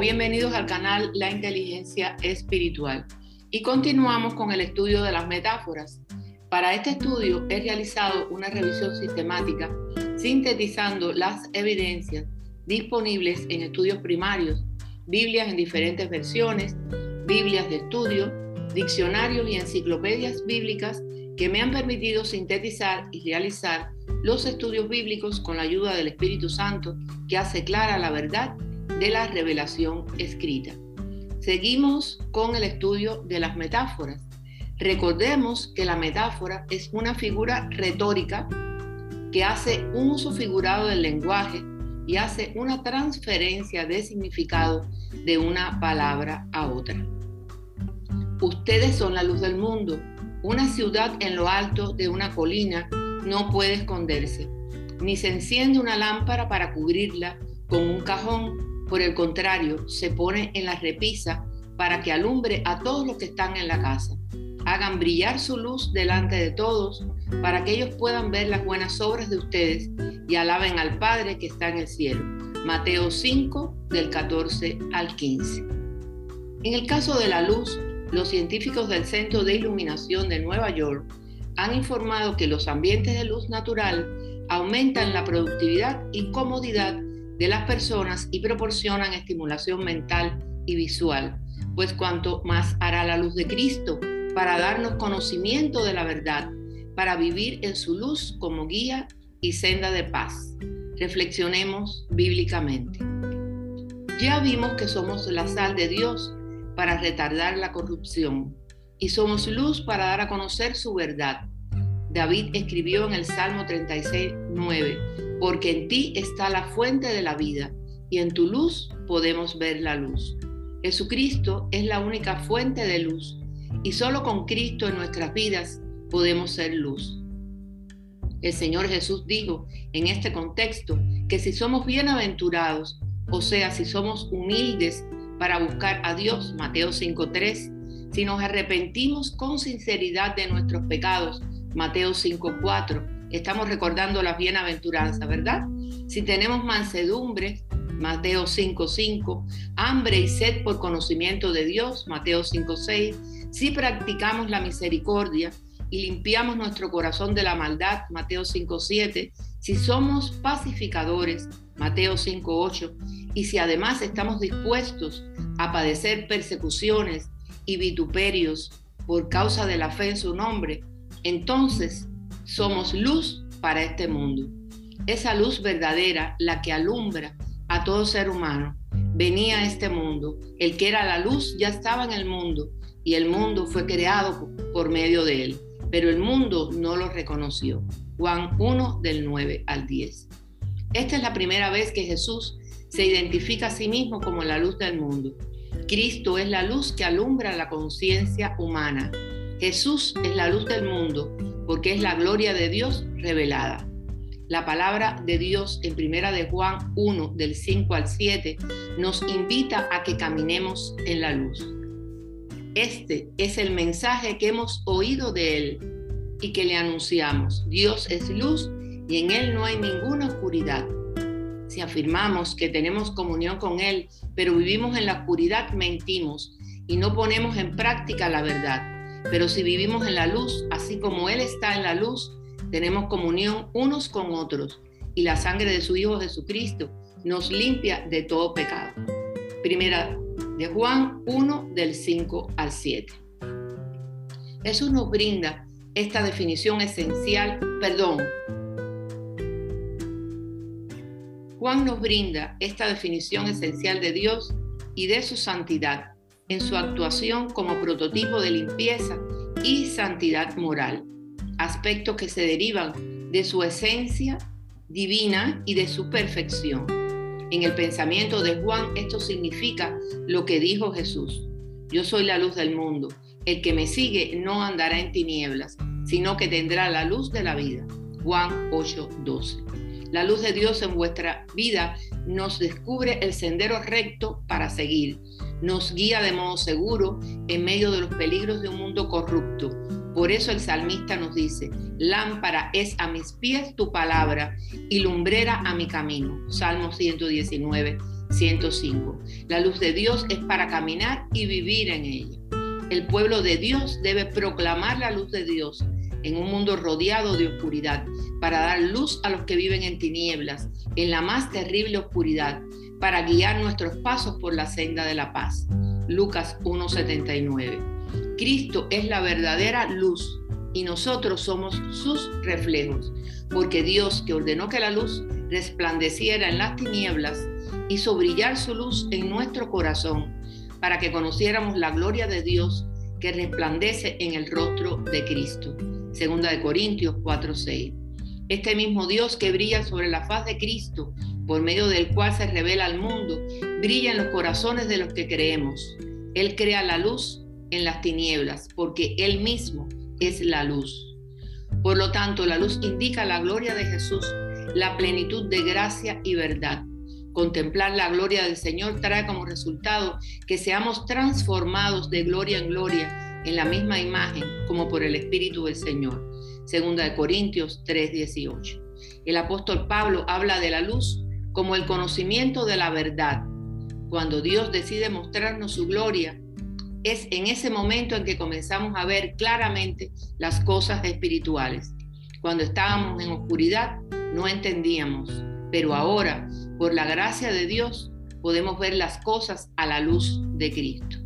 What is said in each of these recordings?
bienvenidos al canal La Inteligencia Espiritual. Y continuamos con el estudio de las metáforas. Para este estudio he realizado una revisión sistemática sintetizando las evidencias disponibles en estudios primarios, Biblias en diferentes versiones, Biblias de estudio, diccionarios y enciclopedias bíblicas que me han permitido sintetizar y realizar los estudios bíblicos con la ayuda del Espíritu Santo que hace clara la verdad de la revelación escrita. Seguimos con el estudio de las metáforas. Recordemos que la metáfora es una figura retórica que hace un uso figurado del lenguaje y hace una transferencia de significado de una palabra a otra. Ustedes son la luz del mundo. Una ciudad en lo alto de una colina no puede esconderse, ni se enciende una lámpara para cubrirla con un cajón por el contrario, se pone en la repisa para que alumbre a todos los que están en la casa. Hagan brillar su luz delante de todos para que ellos puedan ver las buenas obras de ustedes y alaben al Padre que está en el cielo. Mateo 5 del 14 al 15. En el caso de la luz, los científicos del Centro de Iluminación de Nueva York han informado que los ambientes de luz natural aumentan la productividad y comodidad de las personas y proporcionan estimulación mental y visual, pues cuanto más hará la luz de Cristo para darnos conocimiento de la verdad, para vivir en su luz como guía y senda de paz. Reflexionemos bíblicamente. Ya vimos que somos la sal de Dios para retardar la corrupción y somos luz para dar a conocer su verdad. David escribió en el Salmo 36, 9, porque en ti está la fuente de la vida y en tu luz podemos ver la luz. Jesucristo es la única fuente de luz y solo con Cristo en nuestras vidas podemos ser luz. El Señor Jesús dijo en este contexto que si somos bienaventurados, o sea, si somos humildes para buscar a Dios, Mateo 5.3, si nos arrepentimos con sinceridad de nuestros pecados, Mateo 5.4, estamos recordando las bienaventuranzas, ¿verdad? Si tenemos mansedumbre, Mateo 5:5, hambre y sed por conocimiento de Dios, Mateo 5:6, si practicamos la misericordia y limpiamos nuestro corazón de la maldad, Mateo 5:7, si somos pacificadores, Mateo 5:8, y si además estamos dispuestos a padecer persecuciones y vituperios por causa de la fe en su nombre, entonces somos luz para este mundo. Esa luz verdadera, la que alumbra a todo ser humano, venía a este mundo. El que era la luz ya estaba en el mundo y el mundo fue creado por medio de él, pero el mundo no lo reconoció. Juan 1 del 9 al 10. Esta es la primera vez que Jesús se identifica a sí mismo como la luz del mundo. Cristo es la luz que alumbra la conciencia humana. Jesús es la luz del mundo porque es la gloria de Dios revelada. La palabra de Dios en primera de Juan 1 del 5 al 7 nos invita a que caminemos en la luz. Este es el mensaje que hemos oído de él y que le anunciamos. Dios es luz y en él no hay ninguna oscuridad. Si afirmamos que tenemos comunión con él, pero vivimos en la oscuridad, mentimos y no ponemos en práctica la verdad. Pero si vivimos en la luz, así como Él está en la luz, tenemos comunión unos con otros y la sangre de su Hijo Jesucristo nos limpia de todo pecado. Primera de Juan 1 del 5 al 7. Jesús nos brinda esta definición esencial, perdón. Juan nos brinda esta definición esencial de Dios y de su santidad en su actuación como prototipo de limpieza y santidad moral, aspectos que se derivan de su esencia divina y de su perfección. En el pensamiento de Juan esto significa lo que dijo Jesús. Yo soy la luz del mundo. El que me sigue no andará en tinieblas, sino que tendrá la luz de la vida. Juan 8:12. La luz de Dios en vuestra vida nos descubre el sendero recto para seguir nos guía de modo seguro en medio de los peligros de un mundo corrupto. Por eso el salmista nos dice, lámpara es a mis pies tu palabra y lumbrera a mi camino. Salmo 119, 105. La luz de Dios es para caminar y vivir en ella. El pueblo de Dios debe proclamar la luz de Dios en un mundo rodeado de oscuridad, para dar luz a los que viven en tinieblas, en la más terrible oscuridad, para guiar nuestros pasos por la senda de la paz. Lucas 1.79. Cristo es la verdadera luz y nosotros somos sus reflejos, porque Dios que ordenó que la luz resplandeciera en las tinieblas, hizo brillar su luz en nuestro corazón, para que conociéramos la gloria de Dios que resplandece en el rostro de Cristo. Segunda de Corintios 4:6. Este mismo Dios que brilla sobre la faz de Cristo, por medio del cual se revela al mundo, brilla en los corazones de los que creemos. Él crea la luz en las tinieblas, porque Él mismo es la luz. Por lo tanto, la luz indica la gloria de Jesús, la plenitud de gracia y verdad. Contemplar la gloria del Señor trae como resultado que seamos transformados de gloria en gloria en la misma imagen como por el Espíritu del Señor. Segunda de Corintios 3:18. El apóstol Pablo habla de la luz como el conocimiento de la verdad. Cuando Dios decide mostrarnos su gloria, es en ese momento en que comenzamos a ver claramente las cosas espirituales. Cuando estábamos en oscuridad no entendíamos, pero ahora, por la gracia de Dios, podemos ver las cosas a la luz de Cristo.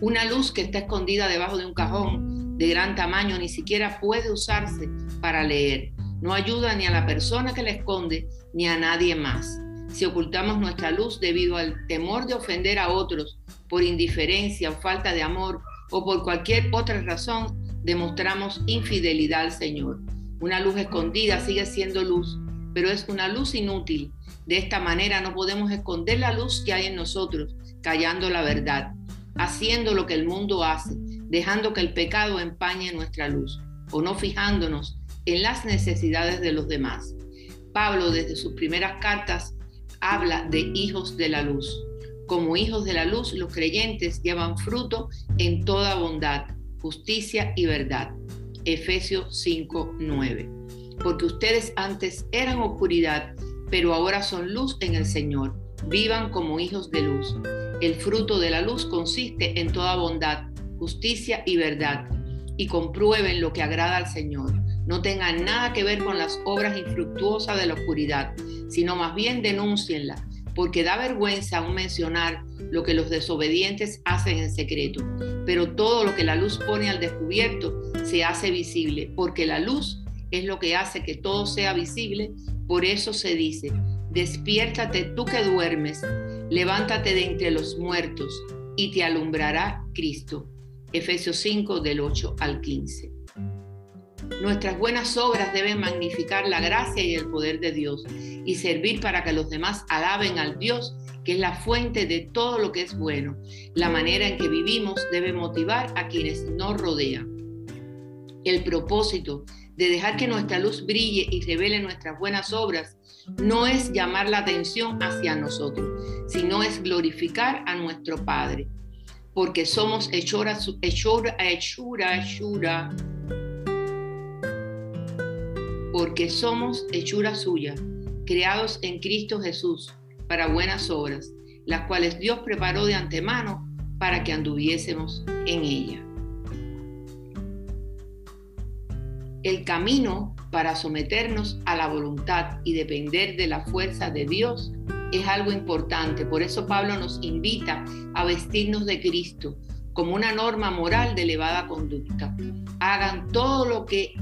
Una luz que está escondida debajo de un cajón de gran tamaño ni siquiera puede usarse para leer. No ayuda ni a la persona que la esconde ni a nadie más. Si ocultamos nuestra luz debido al temor de ofender a otros por indiferencia o falta de amor o por cualquier otra razón, demostramos infidelidad al Señor. Una luz escondida sigue siendo luz, pero es una luz inútil. De esta manera no podemos esconder la luz que hay en nosotros, callando la verdad, haciendo lo que el mundo hace, dejando que el pecado empañe nuestra luz o no fijándonos en las necesidades de los demás. Pablo desde sus primeras cartas habla de hijos de la luz. Como hijos de la luz, los creyentes llevan fruto en toda bondad, justicia y verdad. Efesios 5:9. Porque ustedes antes eran oscuridad, pero ahora son luz en el Señor. Vivan como hijos de luz. El fruto de la luz consiste en toda bondad, justicia y verdad. Y comprueben lo que agrada al Señor. No tengan nada que ver con las obras infructuosas de la oscuridad, sino más bien denúncienla, porque da vergüenza aún mencionar lo que los desobedientes hacen en secreto. Pero todo lo que la luz pone al descubierto se hace visible, porque la luz es lo que hace que todo sea visible. Por eso se dice, despiértate tú que duermes, levántate de entre los muertos y te alumbrará Cristo. Efesios 5 del 8 al 15. Nuestras buenas obras deben magnificar la gracia y el poder de Dios y servir para que los demás alaben al Dios que es la fuente de todo lo que es bueno. La manera en que vivimos debe motivar a quienes nos rodean. El propósito de dejar que nuestra luz brille y revele nuestras buenas obras no es llamar la atención hacia nosotros, sino es glorificar a nuestro Padre, porque somos hechura, hechura, hechura, hechura porque somos hechura suya, creados en Cristo Jesús para buenas obras, las cuales Dios preparó de antemano para que anduviésemos en ella. El camino para someternos a la voluntad y depender de la fuerza de Dios es algo importante. Por eso Pablo nos invita a vestirnos de Cristo como una norma moral de elevada conducta. Hagan todo lo que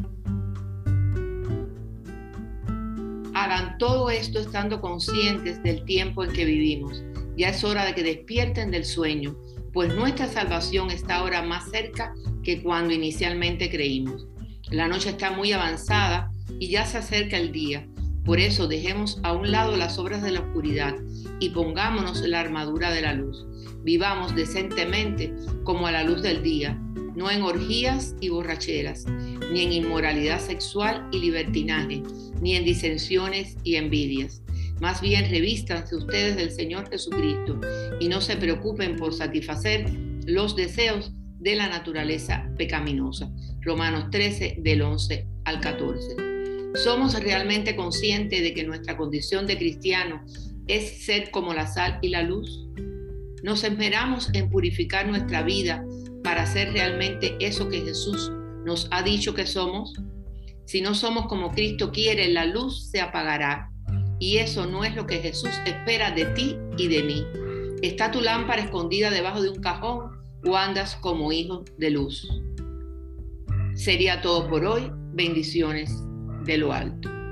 hagan todo esto estando conscientes del tiempo en que vivimos. Ya es hora de que despierten del sueño, pues nuestra salvación está ahora más cerca que cuando inicialmente creímos. La noche está muy avanzada y ya se acerca el día. Por eso dejemos a un lado las obras de la oscuridad y pongámonos la armadura de la luz. Vivamos decentemente como a la luz del día, no en orgías y borracheras, ni en inmoralidad sexual y libertinaje ni en disensiones y envidias. Más bien revístanse ustedes del Señor Jesucristo y no se preocupen por satisfacer los deseos de la naturaleza pecaminosa. Romanos 13 del 11 al 14. Somos realmente conscientes de que nuestra condición de cristiano es ser como la sal y la luz. Nos esmeramos en purificar nuestra vida para ser realmente eso que Jesús nos ha dicho que somos. Si no somos como Cristo quiere, la luz se apagará. Y eso no es lo que Jesús espera de ti y de mí. ¿Está tu lámpara escondida debajo de un cajón o andas como hijo de luz? Sería todo por hoy. Bendiciones de lo alto.